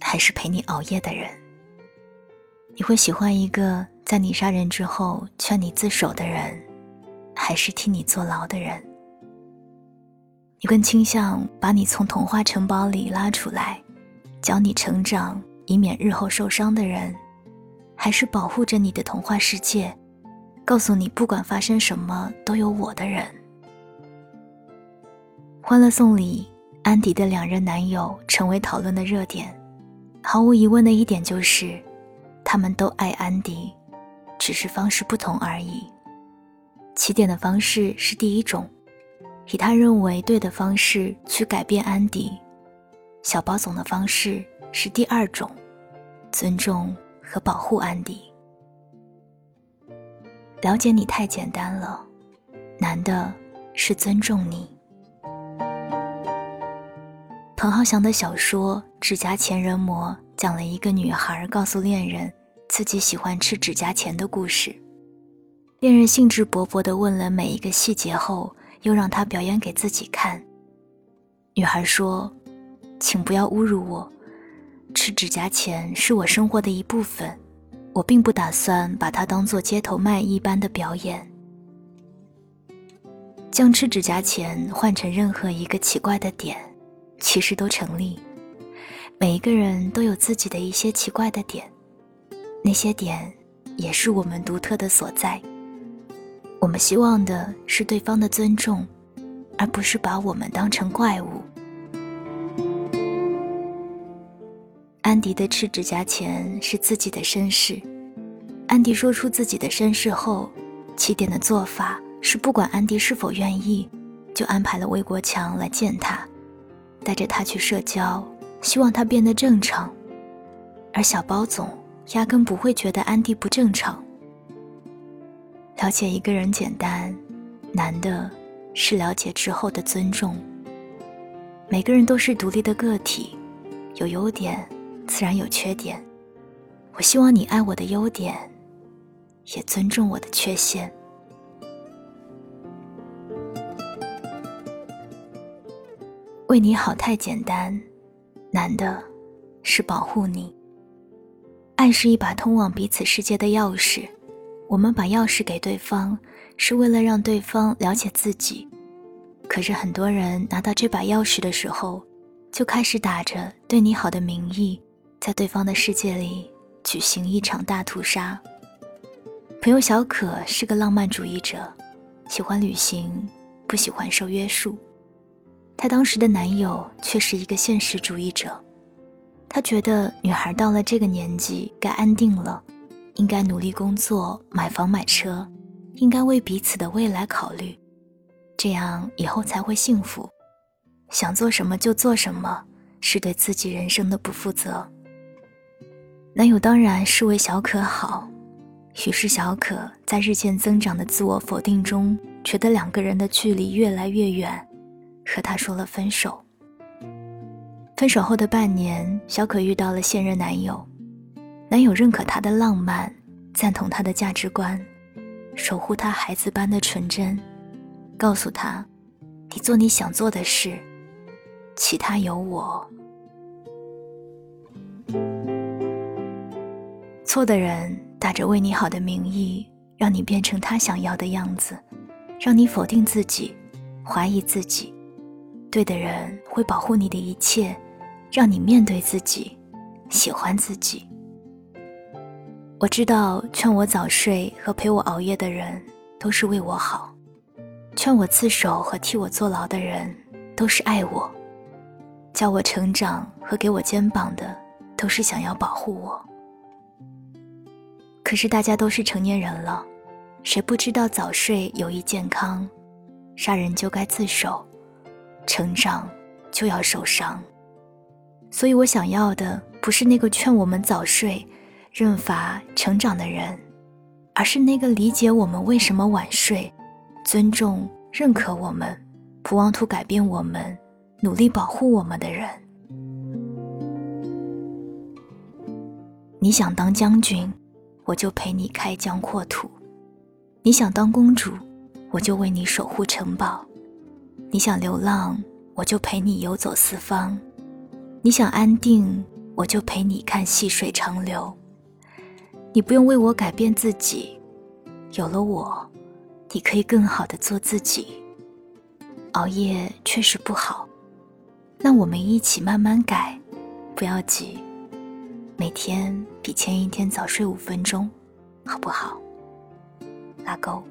还是陪你熬夜的人，你会喜欢一个在你杀人之后劝你自首的人，还是替你坐牢的人？你更倾向把你从童话城堡里拉出来，教你成长，以免日后受伤的人，还是保护着你的童话世界，告诉你不管发生什么都有我的人？《欢乐颂》里，安迪的两任男友成为讨论的热点。毫无疑问的一点就是，他们都爱安迪，只是方式不同而已。起点的方式是第一种，以他认为对的方式去改变安迪；小包总的方式是第二种，尊重和保护安迪。了解你太简单了，难的是尊重你。彭浩翔的小说《指甲钳人魔》讲了一个女孩告诉恋人自己喜欢吃指甲钳的故事。恋人兴致勃勃地问了每一个细节后，又让她表演给自己看。女孩说：“请不要侮辱我，吃指甲钳是我生活的一部分，我并不打算把它当做街头卖艺般的表演。”将吃指甲钳换成任何一个奇怪的点。其实都成立，每一个人都有自己的一些奇怪的点，那些点也是我们独特的所在。我们希望的是对方的尊重，而不是把我们当成怪物。安迪的吃指甲钳是自己的身世，安迪说出自己的身世后，起点的做法是不管安迪是否愿意，就安排了魏国强来见他。带着他去社交，希望他变得正常，而小包总压根不会觉得安迪不正常。了解一个人简单，难的是了解之后的尊重。每个人都是独立的个体，有优点，自然有缺点。我希望你爱我的优点，也尊重我的缺陷。为你好太简单，难的是保护你。爱是一把通往彼此世界的钥匙，我们把钥匙给对方，是为了让对方了解自己。可是很多人拿到这把钥匙的时候，就开始打着对你好的名义，在对方的世界里举行一场大屠杀。朋友小可是个浪漫主义者，喜欢旅行，不喜欢受约束。她当时的男友却是一个现实主义者，他觉得女孩到了这个年纪该安定了，应该努力工作、买房买车，应该为彼此的未来考虑，这样以后才会幸福。想做什么就做什么，是对自己人生的不负责。男友当然是为小可好，于是小可在日渐增长的自我否定中，觉得两个人的距离越来越远。和他说了分手。分手后的半年，小可遇到了现任男友，男友认可她的浪漫，赞同她的价值观，守护她孩子般的纯真，告诉她：“你做你想做的事，其他有我。”错的人打着为你好的名义，让你变成他想要的样子，让你否定自己，怀疑自己。对的人会保护你的一切，让你面对自己，喜欢自己。我知道，劝我早睡和陪我熬夜的人都是为我好，劝我自首和替我坐牢的人都是爱我，教我成长和给我肩膀的都是想要保护我。可是大家都是成年人了，谁不知道早睡有益健康？杀人就该自首。成长就要受伤，所以我想要的不是那个劝我们早睡、认罚成长的人，而是那个理解我们为什么晚睡、尊重、认可我们、不妄图改变我们、努力保护我们的人。你想当将军，我就陪你开疆扩土；你想当公主，我就为你守护城堡；你想流浪，我就陪你游走四方；你想安定，我就陪你看细水长流。你不用为我改变自己，有了我，你可以更好的做自己。熬夜确实不好，那我们一起慢慢改，不要急。每天比前一天早睡五分钟，好不好？拉钩。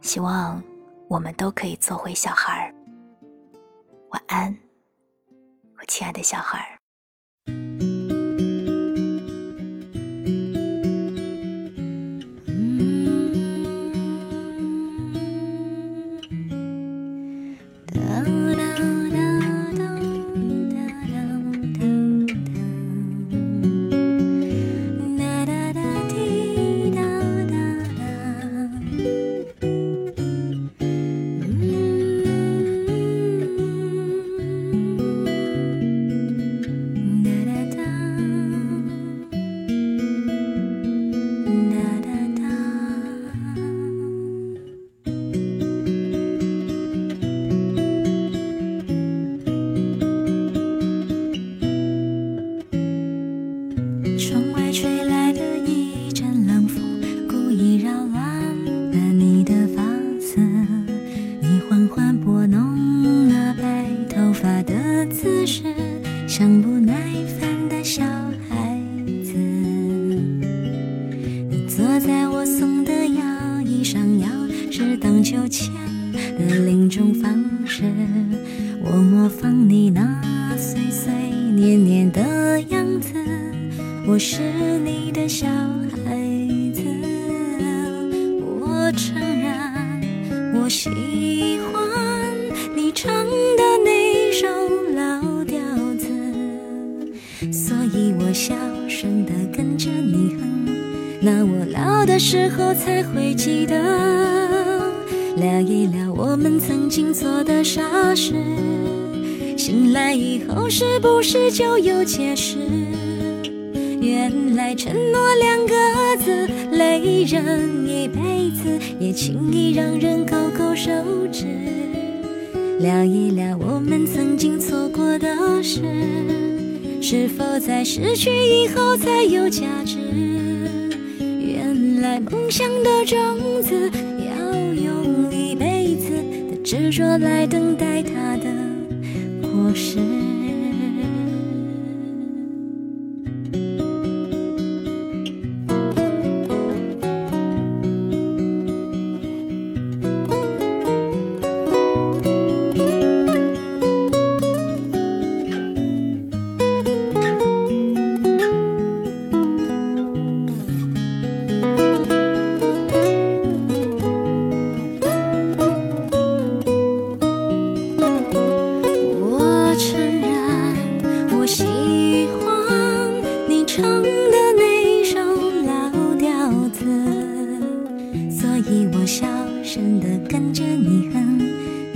希望我们都可以做回小孩儿。晚安，我亲爱的小孩儿。像不耐烦的小孩子，你坐在我送的摇椅上，摇是荡秋千的另一种方式。我模仿你那碎碎念念的样子，我是你的小孩子。我承认，我喜。那我老的时候才会记得。聊一聊我们曾经做的傻事，醒来以后是不是就有解释？原来承诺两个字累人一辈子，也轻易让人勾勾手指。聊一聊我们曾经错过的事，是否在失去以后才有价值？梦想的种子要用一辈子的执着来等待它的果实。